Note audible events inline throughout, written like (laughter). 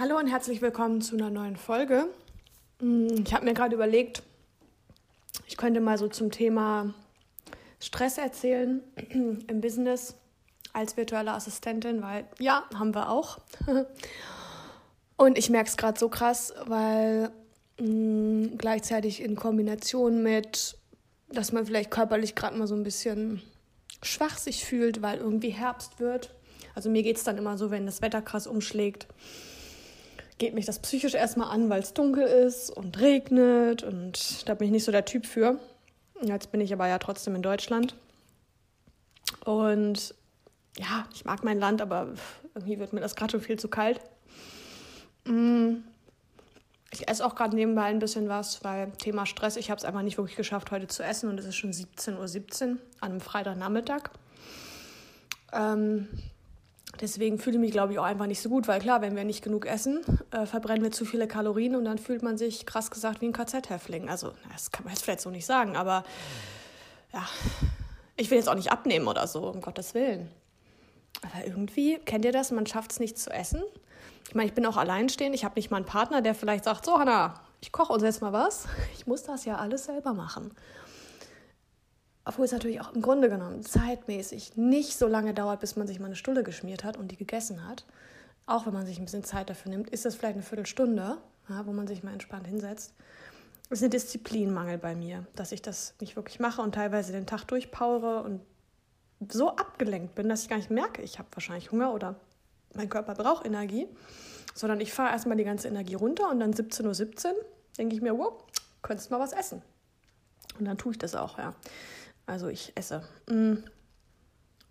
Hallo und herzlich willkommen zu einer neuen Folge. Mm, ich habe mir gerade überlegt, ich könnte mal so zum Thema Stress erzählen (clears throat) im Business als virtuelle Assistentin, weil ja, haben wir auch. (laughs) Und ich merke es gerade so krass, weil mh, mm, gleichzeitig in Kombination mit, dass man vielleicht körperlich gerade mal so ein bisschen schwach sich fühlt, weil irgendwie Herbst wird. Also mir geht es dann immer so, wenn das Wetter krass umschlägt, geht mich das psychisch erstmal an, weil es dunkel ist und regnet und da bin ich nicht so der Typ für. Jetzt bin ich aber ja trotzdem in Deutschland. Und ja, ich mag mein Land, aber irgendwie wird mir das gerade schon viel zu kalt. Mm. Ich esse auch gerade nebenbei ein bisschen was, weil Thema Stress, ich habe es einfach nicht wirklich geschafft, heute zu essen und es ist schon 17.17 Uhr .17 an einem Freitagnachmittag. Ähm, deswegen fühle ich mich, glaube ich, auch einfach nicht so gut, weil klar, wenn wir nicht genug essen, äh, verbrennen wir zu viele Kalorien und dann fühlt man sich, krass gesagt, wie ein KZ-Häftling. Also, das kann man jetzt vielleicht so nicht sagen, aber ja, ich will jetzt auch nicht abnehmen oder so, um Gottes Willen. Aber irgendwie, kennt ihr das? Man schafft es nicht zu essen. Ich meine, ich bin auch alleinstehend. Ich habe nicht mal einen Partner, der vielleicht sagt: So, Hanna, ich koche uns jetzt mal was. Ich muss das ja alles selber machen. Obwohl es natürlich auch im Grunde genommen zeitmäßig nicht so lange dauert, bis man sich mal eine Stulle geschmiert hat und die gegessen hat. Auch wenn man sich ein bisschen Zeit dafür nimmt, ist das vielleicht eine Viertelstunde, ja, wo man sich mal entspannt hinsetzt. Es ist ein Disziplinmangel bei mir, dass ich das nicht wirklich mache und teilweise den Tag durchpowere und so abgelenkt bin, dass ich gar nicht merke, ich habe wahrscheinlich Hunger oder mein Körper braucht Energie, sondern ich fahre erstmal die ganze Energie runter und dann 17.17 Uhr 17, denke ich mir, wow, könntest mal was essen. Und dann tue ich das auch, ja. Also ich esse. Mm.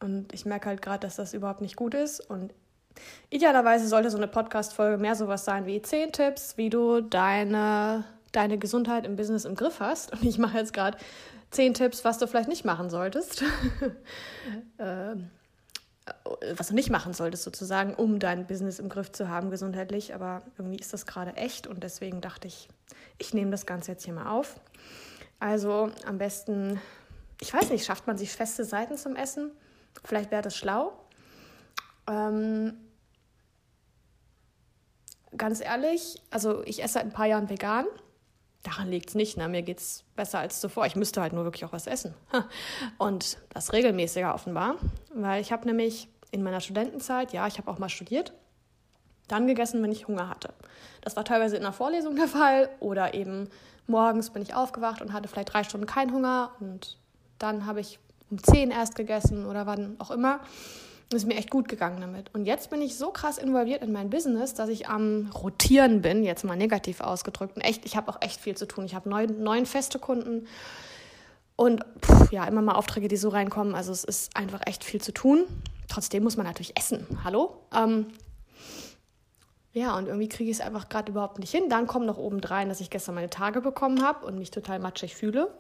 Und ich merke halt gerade, dass das überhaupt nicht gut ist. Und idealerweise sollte so eine Podcast-Folge mehr sowas sein wie 10 Tipps, wie du deine, deine Gesundheit im Business im Griff hast. Und ich mache jetzt gerade zehn Tipps, was du vielleicht nicht machen solltest. (laughs) ähm, was du nicht machen solltest, sozusagen, um dein Business im Griff zu haben, gesundheitlich. Aber irgendwie ist das gerade echt und deswegen dachte ich, ich nehme das Ganze jetzt hier mal auf. Also am besten, ich weiß nicht, schafft man sich feste Seiten zum Essen? Vielleicht wäre das schlau. Ähm, ganz ehrlich, also ich esse seit ein paar Jahren vegan daran liegt es nicht. Ne? Mir geht es besser als zuvor. Ich müsste halt nur wirklich auch was essen. (laughs) Und das regelmäßiger offenbar. Weil ich habe nämlich in meiner Studentenzeit, ja, ich habe auch mal studiert, dann gegessen, wenn ich Hunger hatte. Das war teilweise in der Vorlesung der Fall oder eben morgens bin ich aufgewacht und hatte vielleicht drei Stunden keinen Hunger und dann habe ich um zehn erst gegessen oder wann auch immer. ist mir echt gut gegangen damit. Und jetzt bin ich so krass involviert in mein Business, dass ich am Rotieren bin, jetzt mal negativ ausgedrückt. Und echt, ich habe auch echt viel zu tun. Ich habe neun, neun feste Kunden und pff, ja, immer mal Aufträge, die so reinkommen. Also es ist einfach echt viel zu tun. Trotzdem muss man natürlich essen. Hallo? Ähm, ja, und irgendwie kriege ich es einfach gerade überhaupt nicht hin. Dann kommt noch obendrein, dass ich gestern meine Tage bekommen habe und mich total matschig fühle.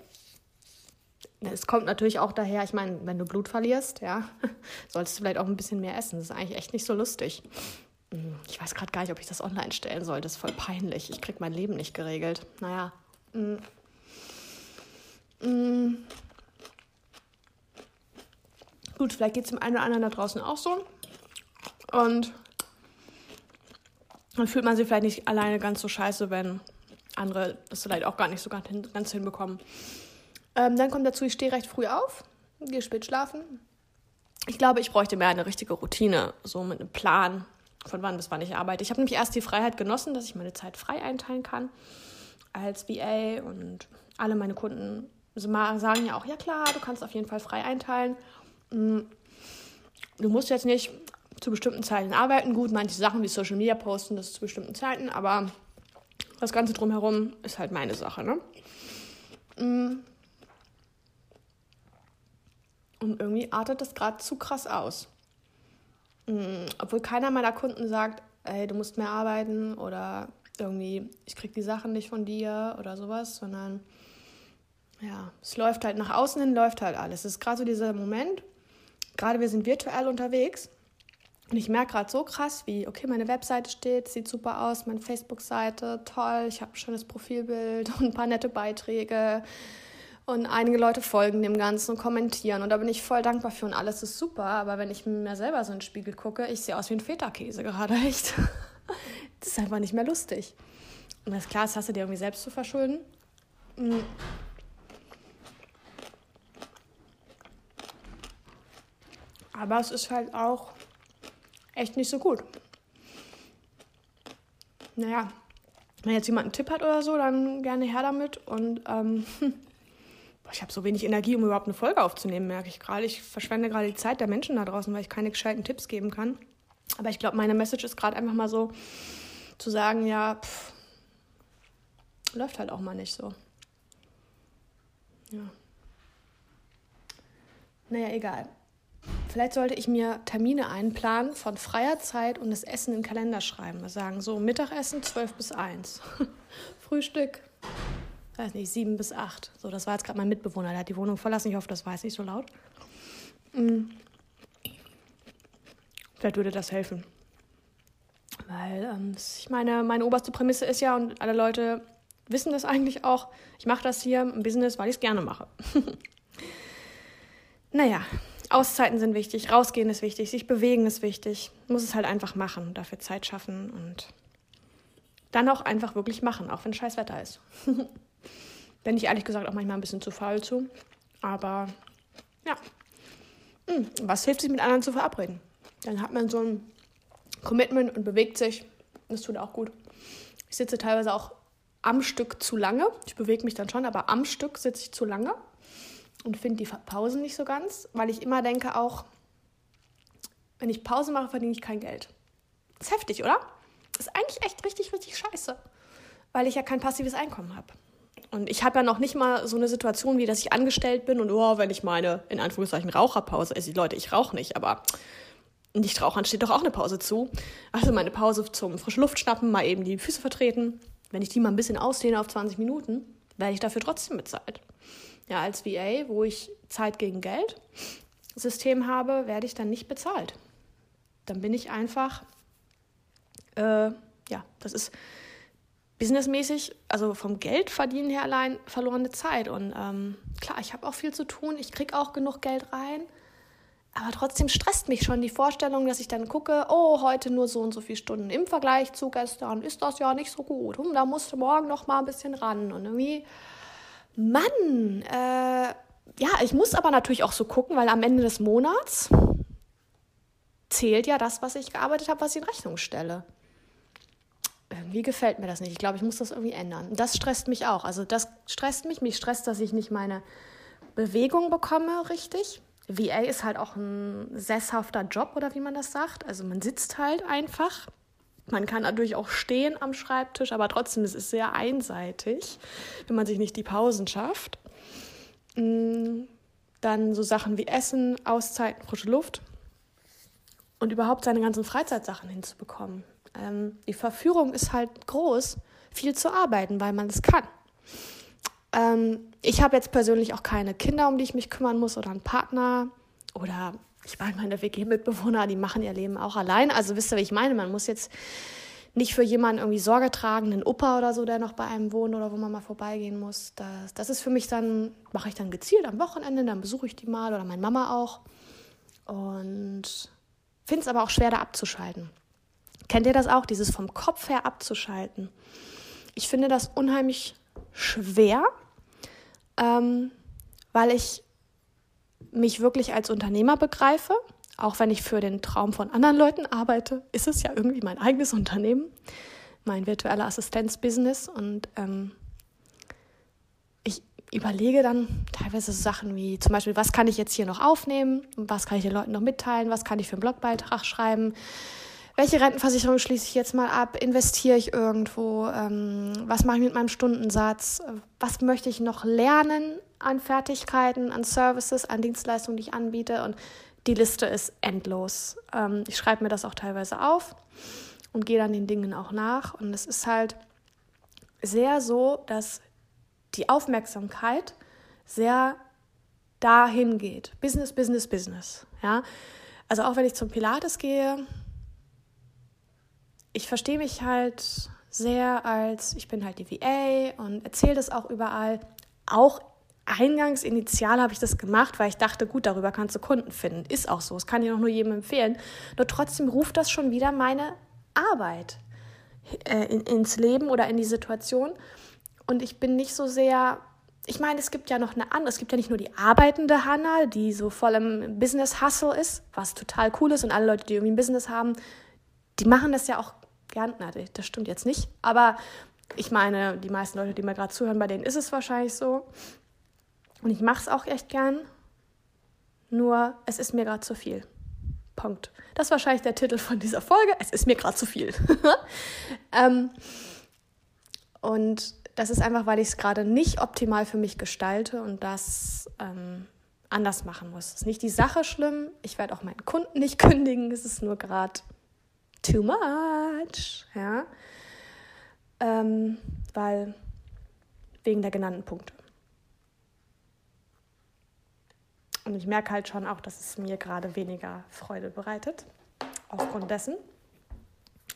Es kommt natürlich auch daher, ich meine, wenn du Blut verlierst, ja, (laughs) solltest du vielleicht auch ein bisschen mehr essen. Das ist eigentlich echt nicht so lustig. Hm, ich weiß gerade gar nicht, ob ich das online stellen soll. Das ist voll peinlich. Ich kriege mein Leben nicht geregelt. Naja. Mm. Mm. Gut, vielleicht geht es dem einen oder anderen da draußen auch so. Und dann fühlt man sich vielleicht nicht alleine ganz so scheiße, wenn andere das vielleicht auch gar nicht so ganz, ganz hinbekommen. Ähm, dann kommt dazu, ich stehe recht früh auf, gehe spät schlafen. Ich glaube, ich bräuchte mehr eine richtige Routine, so mit einem Plan, von wann bis wann ich arbeite. Ich habe nämlich erst die Freiheit genossen, dass ich meine Zeit frei einteilen kann als VA und alle meine Kunden sagen ja auch, ja klar, du kannst auf jeden Fall frei einteilen. Mm, du musst jetzt nicht zu bestimmten Zeiten arbeiten. Gut, manche Sachen wie Social Media posten, das ist zu bestimmten Zeiten, aber das Ganze drumherum ist halt meine Sache. Ne? Mm. Und irgendwie artet das gerade zu krass aus. Mhm. Obwohl keiner meiner Kunden sagt, ey, du musst mehr arbeiten oder irgendwie, ich krieg die Sachen nicht von dir oder sowas, sondern ja, es läuft halt nach außen hin, läuft halt alles. Es ist gerade so dieser Moment, gerade wir sind virtuell unterwegs und ich merke gerade so krass, wie, okay, meine Webseite steht, sieht super aus, meine Facebook-Seite, toll, ich habe ein schönes Profilbild (laughs) und ein paar nette Beiträge und einige Leute folgen dem Ganzen und kommentieren. Und da bin ich voll dankbar für und alles ist super. Aber wenn ich mir selber so in den Spiegel gucke, ich sehe aus wie ein Feta-Käse gerade, (laughs) echt. Das ist einfach nicht mehr lustig. Und das ist klar, das hast du dir irgendwie selbst zu verschulden. Mm. Aber es ist halt auch echt nicht so gut. Naja, wenn jetzt jemand einen Tipp hat oder so, dann gerne her damit. Und ähm, (laughs) ich habe so wenig Energie, um überhaupt eine Folge aufzunehmen, merke ich gerade. Ich verschwende gerade die Zeit der Menschen da draußen, weil ich keine gescheiten Tipps geben kann. Aber ich glaube, meine Message ist gerade einfach mal so zu sagen, ja, pff, läuft halt auch mal nicht so. Ja. Naja, egal. Vielleicht sollte ich mir Termine einplanen von freier Zeit und das Essen im Kalender schreiben. Wir sagen so Mittagessen 12 bis 1. (laughs) Frühstück, weiß nicht, 7 bis 8. So, das war jetzt gerade mein Mitbewohner, der hat die Wohnung verlassen. Ich hoffe, das weiß nicht so laut. Mhm. Vielleicht würde das helfen. Weil ähm, ich meine, meine oberste Prämisse ist ja, und alle Leute wissen das eigentlich auch, ich mache das hier im Business, weil ich es gerne mache. (laughs) naja, Auszeiten sind wichtig, rausgehen ist wichtig, sich bewegen ist wichtig. Muss es halt einfach machen, dafür Zeit schaffen und dann auch einfach wirklich machen, auch wenn scheiß Wetter ist. (laughs) Bin ich ehrlich gesagt auch manchmal ein bisschen zu faul zu. Aber ja, hm, was hilft sich mit anderen zu verabreden? Dann hat man so ein Commitment und bewegt sich. Das tut auch gut. Ich sitze teilweise auch am Stück zu lange. Ich bewege mich dann schon, aber am Stück sitze ich zu lange und finde die Pausen nicht so ganz, weil ich immer denke auch, wenn ich Pause mache, verdiene ich kein Geld. Das ist heftig, oder? Das ist eigentlich echt richtig, richtig scheiße, weil ich ja kein passives Einkommen habe. Und ich habe ja noch nicht mal so eine Situation, wie dass ich angestellt bin und oh, wenn ich meine, in Anführungszeichen, Raucherpause esse. Leute, ich rauche nicht, aber nicht rauchern steht doch auch eine Pause zu. Also meine Pause zum frische Luft schnappen, mal eben die Füße vertreten. Wenn ich die mal ein bisschen ausdehne auf 20 Minuten, werde ich dafür trotzdem bezahlt ja, als VA, wo ich Zeit gegen Geld System habe, werde ich dann nicht bezahlt. Dann bin ich einfach, äh, ja, das ist businessmäßig, also vom Geldverdienen her allein verlorene Zeit. Und ähm, klar, ich habe auch viel zu tun, ich kriege auch genug Geld rein. Aber trotzdem stresst mich schon die Vorstellung, dass ich dann gucke, oh, heute nur so und so viele Stunden im Vergleich zu gestern ist das ja nicht so gut. Hm, da musst du morgen noch mal ein bisschen ran. Und irgendwie Mann, äh, ja, ich muss aber natürlich auch so gucken, weil am Ende des Monats zählt ja das, was ich gearbeitet habe, was ich in Rechnung stelle. Irgendwie gefällt mir das nicht. Ich glaube, ich muss das irgendwie ändern. Das stresst mich auch. Also das stresst mich. Mich stresst, dass ich nicht meine Bewegung bekomme, richtig. VA ist halt auch ein sesshafter Job oder wie man das sagt. Also man sitzt halt einfach man kann natürlich auch stehen am Schreibtisch, aber trotzdem ist es sehr einseitig, wenn man sich nicht die Pausen schafft. Mm, dann so Sachen wie Essen, Auszeiten, frische Luft und überhaupt seine ganzen Freizeitsachen hinzubekommen. Ähm, die Verführung ist halt groß, viel zu arbeiten, weil man es kann. Ähm, ich habe jetzt persönlich auch keine Kinder, um die ich mich kümmern muss oder einen Partner oder ich meine, meine WG-Mitbewohner, die machen ihr Leben auch allein. Also wisst ihr, wie ich meine? Man muss jetzt nicht für jemanden irgendwie Sorge tragen, einen Opa oder so, der noch bei einem wohnt oder wo man mal vorbeigehen muss. Das, das ist für mich dann, mache ich dann gezielt am Wochenende, dann besuche ich die mal oder meine Mama auch. Und finde es aber auch schwer, da abzuschalten. Kennt ihr das auch, dieses vom Kopf her abzuschalten? Ich finde das unheimlich schwer, ähm, weil ich mich wirklich als Unternehmer begreife, auch wenn ich für den Traum von anderen Leuten arbeite, ist es ja irgendwie mein eigenes Unternehmen, mein virtueller Assistenzbusiness. Und ähm, ich überlege dann teilweise so Sachen wie zum Beispiel, was kann ich jetzt hier noch aufnehmen, was kann ich den Leuten noch mitteilen, was kann ich für einen Blogbeitrag schreiben, welche Rentenversicherung schließe ich jetzt mal ab, investiere ich irgendwo, ähm, was mache ich mit meinem Stundensatz, was möchte ich noch lernen an Fertigkeiten, an Services, an Dienstleistungen, die ich anbiete und die Liste ist endlos. Ähm, ich schreibe mir das auch teilweise auf und gehe dann den Dingen auch nach und es ist halt sehr so, dass die Aufmerksamkeit sehr dahin geht. Business, Business, Business. Ja? Also auch wenn ich zum Pilates gehe, ich verstehe mich halt sehr als, ich bin halt die VA und erzähle das auch überall. Auch eingangs, initial habe ich das gemacht, weil ich dachte, gut, darüber kannst du Kunden finden. Ist auch so, das kann ich auch nur jedem empfehlen. Nur trotzdem ruft das schon wieder meine Arbeit äh, in, ins Leben oder in die Situation. Und ich bin nicht so sehr, ich meine, es gibt ja noch eine andere, es gibt ja nicht nur die arbeitende Hannah, die so voll im Business-Hustle ist, was total cool ist und alle Leute, die irgendwie ein Business haben, die machen das ja auch gern, na, das stimmt jetzt nicht, aber ich meine, die meisten Leute, die mir gerade zuhören, bei denen ist es wahrscheinlich so. Und ich mache es auch echt gern. Nur, es ist mir gerade zu viel. Punkt. Das ist wahrscheinlich der Titel von dieser Folge. Es ist mir gerade zu viel. (laughs) ähm, und das ist einfach, weil ich es gerade nicht optimal für mich gestalte und das ähm, anders machen muss. Es ist nicht die Sache schlimm. Ich werde auch meinen Kunden nicht (laughs) kündigen. Es ist nur gerade too much. Ja. Ähm, weil wegen der genannten Punkte. Und ich merke halt schon auch, dass es mir gerade weniger Freude bereitet, aufgrund dessen.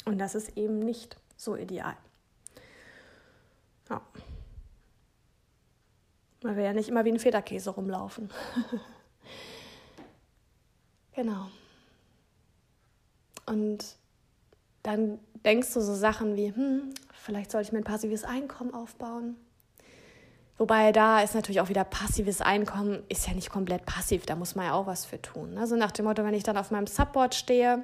Und das ist eben nicht so ideal. Ja. Weil wir ja nicht immer wie ein Federkäse rumlaufen. (laughs) genau. Und dann denkst du so Sachen wie, hm, vielleicht sollte ich mir ein passives Einkommen aufbauen. Wobei da ist natürlich auch wieder passives Einkommen, ist ja nicht komplett passiv, da muss man ja auch was für tun. Also nach dem Motto, wenn ich dann auf meinem Subboard stehe,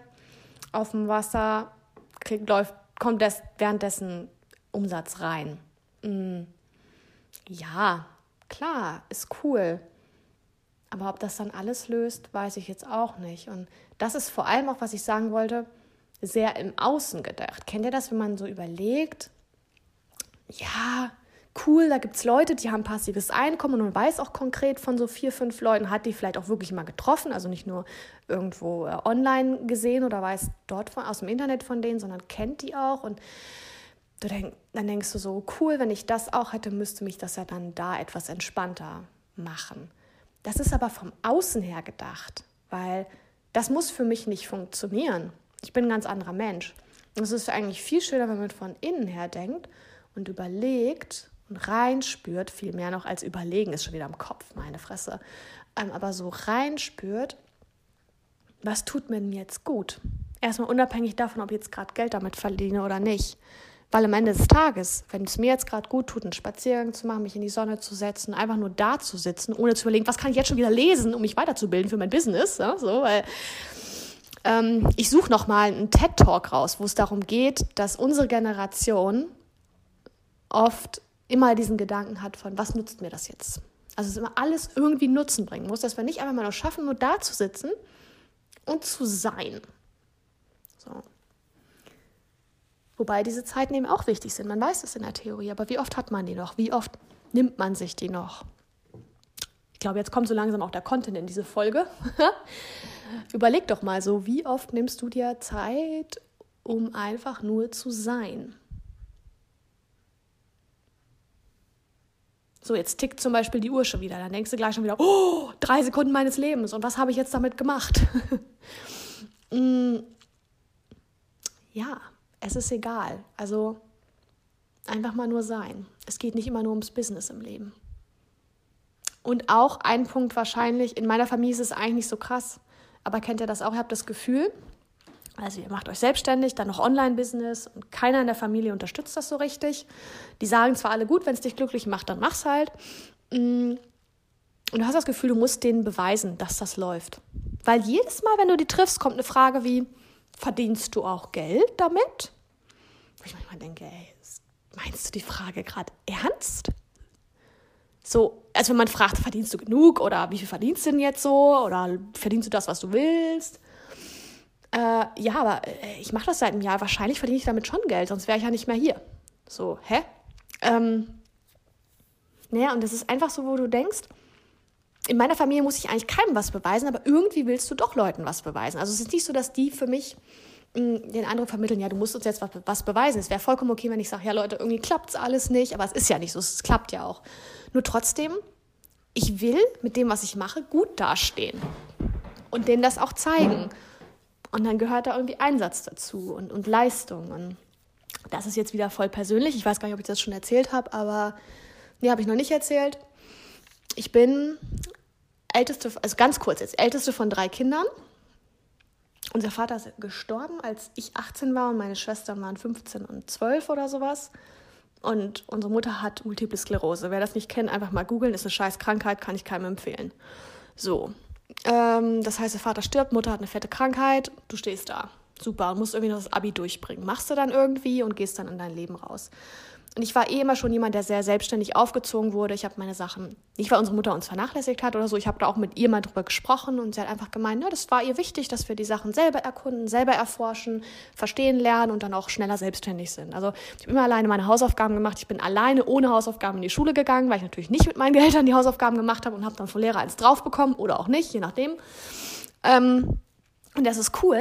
auf dem Wasser, krieg, läuft, kommt das währenddessen Umsatz rein. Mm. Ja, klar, ist cool. Aber ob das dann alles löst, weiß ich jetzt auch nicht. Und das ist vor allem auch, was ich sagen wollte, sehr im Außen gedacht. Kennt ihr das, wenn man so überlegt, ja, cool, da gibt es Leute, die haben passives Einkommen und man weiß auch konkret von so vier, fünf Leuten, hat die vielleicht auch wirklich mal getroffen, also nicht nur irgendwo äh, online gesehen oder weiß dort von, aus dem Internet von denen, sondern kennt die auch und denk, dann denkst du so, cool, wenn ich das auch hätte, müsste mich das ja dann da etwas entspannter machen. Das ist aber vom Außen her gedacht, weil das muss für mich nicht funktionieren. Ich bin ein ganz anderer Mensch. Und es ist eigentlich viel schöner, wenn man von innen her denkt und überlegt, und reinspürt, viel mehr noch als überlegen, ist schon wieder am Kopf, meine Fresse, ähm, aber so reinspürt, was tut mir denn jetzt gut? Erstmal unabhängig davon, ob ich jetzt gerade Geld damit verdiene oder nicht. Weil am Ende des Tages, wenn es mir jetzt gerade gut tut, einen Spaziergang zu machen, mich in die Sonne zu setzen, einfach nur da zu sitzen, ohne zu überlegen, was kann ich jetzt schon wieder lesen, um mich weiterzubilden für mein Business, ja, so, weil ähm, ich suche nochmal einen TED-Talk raus, wo es darum geht, dass unsere Generation oft immer diesen Gedanken hat von, was nutzt mir das jetzt? Also es immer alles irgendwie Nutzen bringen muss, dass wir nicht einfach mal nur schaffen, nur da zu sitzen und zu sein. So. Wobei diese Zeiten eben auch wichtig sind. Man weiß es in der Theorie, aber wie oft hat man die noch? Wie oft nimmt man sich die noch? Ich glaube, jetzt kommt so langsam auch der Content in diese Folge. (laughs) Überleg doch mal so, wie oft nimmst du dir Zeit, um einfach nur zu sein? So, jetzt tickt zum Beispiel die Uhr schon wieder. Dann denkst du gleich schon wieder, oh, drei Sekunden meines Lebens und was habe ich jetzt damit gemacht? (laughs) mm, ja, es ist egal. Also einfach mal nur sein. Es geht nicht immer nur ums Business im Leben. Und auch ein Punkt wahrscheinlich, in meiner Familie ist es eigentlich nicht so krass, aber kennt ihr das auch? Ihr habt das Gefühl, also ihr macht euch selbstständig, dann noch Online-Business und keiner in der Familie unterstützt das so richtig. Die sagen zwar alle gut, wenn es dich glücklich macht, dann mach's halt. Mm. Und du hast das Gefühl, du musst denen beweisen, dass das läuft. Weil jedes Mal, wenn du die triffst, kommt eine Frage wie, verdienst du auch Geld damit? Wo ich manchmal denke, ey, meinst du die Frage gerade ernst? So, also wenn man fragt, verdienst du genug oder wie viel verdienst du denn jetzt so oder verdienst du das, was du willst? Äh, ja, aber äh, ich mache das seit einem Jahr. Wahrscheinlich verdiene ich damit schon Geld, sonst wäre ich ja nicht mehr hier. So, hä? Ähm, naja, und das ist einfach so, wo du denkst, in meiner Familie muss ich eigentlich keinem was beweisen, aber irgendwie willst du doch Leuten was beweisen. Also es ist nicht so, dass die für mich den anderen vermitteln, ja, du musst uns jetzt was, was beweisen. Es wäre vollkommen okay, wenn ich sage, ja Leute, irgendwie klappt es alles nicht, aber es ist ja nicht so, es klappt ja auch. Nur trotzdem, ich will mit dem, was ich mache, gut dastehen und denen das auch zeigen. Und dann gehört da irgendwie Einsatz dazu und, und Leistung. Und das ist jetzt wieder voll persönlich. Ich weiß gar nicht, ob ich das schon erzählt habe, aber nee, habe ich noch nicht erzählt. Ich bin älteste, also ganz kurz jetzt, älteste von drei Kindern. Unser Vater ist gestorben, als ich 18 war und meine Schwestern waren 15 und 12 oder sowas. Und unsere Mutter hat Multiple Sklerose. Wer das nicht kennt, einfach mal googeln. Ist eine scheiß Krankheit, kann ich keinem empfehlen. So. Ähm, das heißt, der Vater stirbt, Mutter hat eine fette Krankheit, du stehst da. Super, musst irgendwie noch das Abi durchbringen. Machst du dann irgendwie und gehst dann in dein Leben raus. Und ich war eh immer schon jemand, der sehr selbstständig aufgezogen wurde. Ich habe meine Sachen, nicht weil unsere Mutter uns vernachlässigt hat oder so, ich habe da auch mit ihr mal drüber gesprochen und sie hat einfach gemeint, ne, das war ihr wichtig, dass wir die Sachen selber erkunden, selber erforschen, verstehen lernen und dann auch schneller selbstständig sind. Also ich habe immer alleine meine Hausaufgaben gemacht. Ich bin alleine ohne Hausaufgaben in die Schule gegangen, weil ich natürlich nicht mit meinen Eltern die Hausaufgaben gemacht habe und habe dann vom Lehrer eins drauf bekommen oder auch nicht, je nachdem. Ähm, und das ist cool,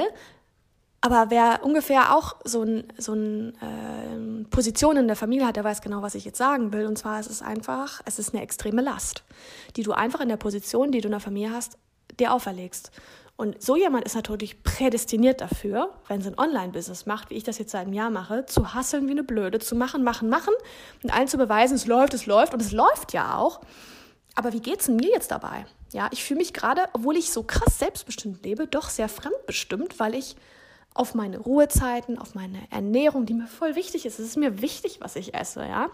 aber wer ungefähr auch so eine so ein, äh, Position in der Familie hat, der weiß genau, was ich jetzt sagen will. Und zwar ist es einfach, es ist eine extreme Last, die du einfach in der Position, die du in der Familie hast, dir auferlegst. Und so jemand ist natürlich prädestiniert dafür, wenn sie ein Online-Business macht, wie ich das jetzt seit einem Jahr mache, zu hasseln wie eine Blöde, zu machen, machen, machen und allen zu beweisen, es läuft, es läuft und es läuft ja auch. Aber wie geht's denn mir jetzt dabei? Ja, ich fühle mich gerade, obwohl ich so krass selbstbestimmt lebe, doch sehr fremdbestimmt, weil ich auf meine Ruhezeiten, auf meine Ernährung, die mir voll wichtig ist. Es ist mir wichtig, was ich esse, ja.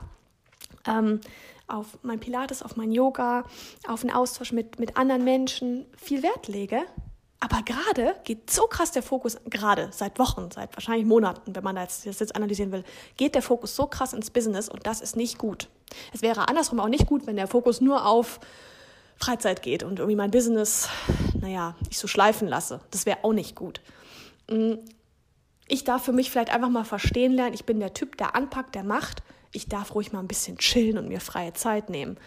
Ähm, auf mein Pilates, auf mein Yoga, auf einen Austausch mit, mit anderen Menschen viel Wert lege. Aber gerade geht so krass der Fokus, gerade seit Wochen, seit wahrscheinlich Monaten, wenn man das jetzt analysieren will, geht der Fokus so krass ins Business und das ist nicht gut. Es wäre andersrum auch nicht gut, wenn der Fokus nur auf Freizeit geht und irgendwie mein Business, naja, ich so schleifen lasse. Das wäre auch nicht gut. Mm, ich darf für mich vielleicht einfach mal verstehen lernen, ich bin der Typ, der anpackt, der macht. Ich darf ruhig mal ein bisschen chillen und mir freie Zeit nehmen.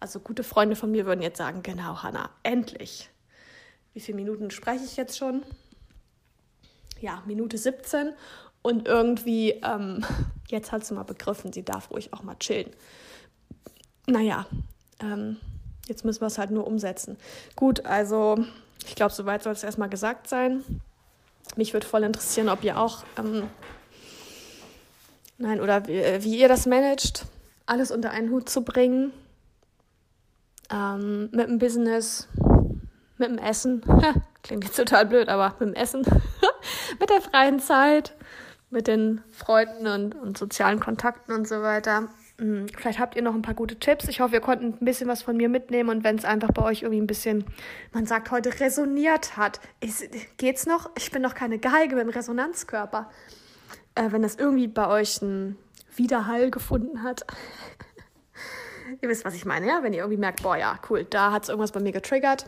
Also gute Freunde von mir würden jetzt sagen, genau, Hanna, endlich. Wie viele Minuten spreche ich jetzt schon? Ja, Minute 17. Und irgendwie, ähm, (laughs) jetzt hat sie mal begriffen, sie darf ruhig auch mal chillen. Naja, ähm, jetzt müssen wir es halt nur umsetzen. Gut, also ich glaube, soweit soll es erstmal gesagt sein. Mich würde voll interessieren, ob ihr auch, ähm, nein, oder wie, äh, wie, ihr das managt, alles unter einen Hut zu bringen. Ähm, mit dem Business, mit dem Essen. (laughs) Klingt jetzt total blöd, aber mit dem Essen. (laughs) mit der freien Zeit, mit den Freunden und, und sozialen Kontakten und so weiter. Hm, vielleicht habt ihr noch ein paar gute Tipps. Ich hoffe, ihr konntet ein bisschen was von mir mitnehmen und wenn es einfach bei euch irgendwie ein bisschen, man sagt heute, resoniert hat. Ist, geht's noch? Ich bin noch keine Geige mit einem Resonanzkörper. Äh, wenn das irgendwie bei euch einen Widerhall gefunden hat. (laughs) ihr wisst, was ich meine, ja? Wenn ihr irgendwie merkt, boah, ja, cool, da hat es irgendwas bei mir getriggert,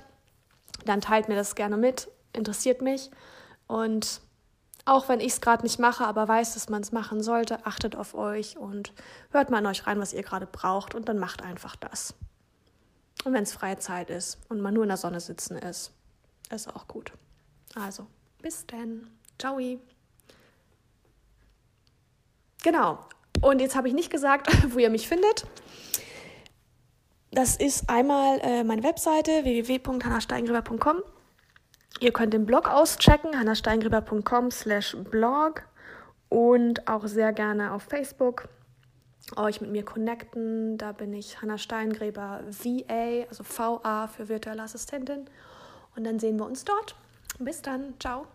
dann teilt mir das gerne mit. Interessiert mich. Und auch wenn ich es gerade nicht mache, aber weiß, dass man es machen sollte, achtet auf euch und hört mal in euch rein, was ihr gerade braucht und dann macht einfach das. Und wenn es freie Zeit ist und man nur in der Sonne sitzen ist, ist auch gut. Also, bis dann. Ciao. Genau. Und jetzt habe ich nicht gesagt, (laughs) wo ihr mich findet. Das ist einmal äh, meine Webseite www.hannasteigengräber.com Ihr könnt den Blog auschecken, hannasteingräber.com slash blog und auch sehr gerne auf Facebook euch mit mir connecten. Da bin ich Hanna Steingräber VA, also VA für virtuelle Assistentin. Und dann sehen wir uns dort. Bis dann. Ciao.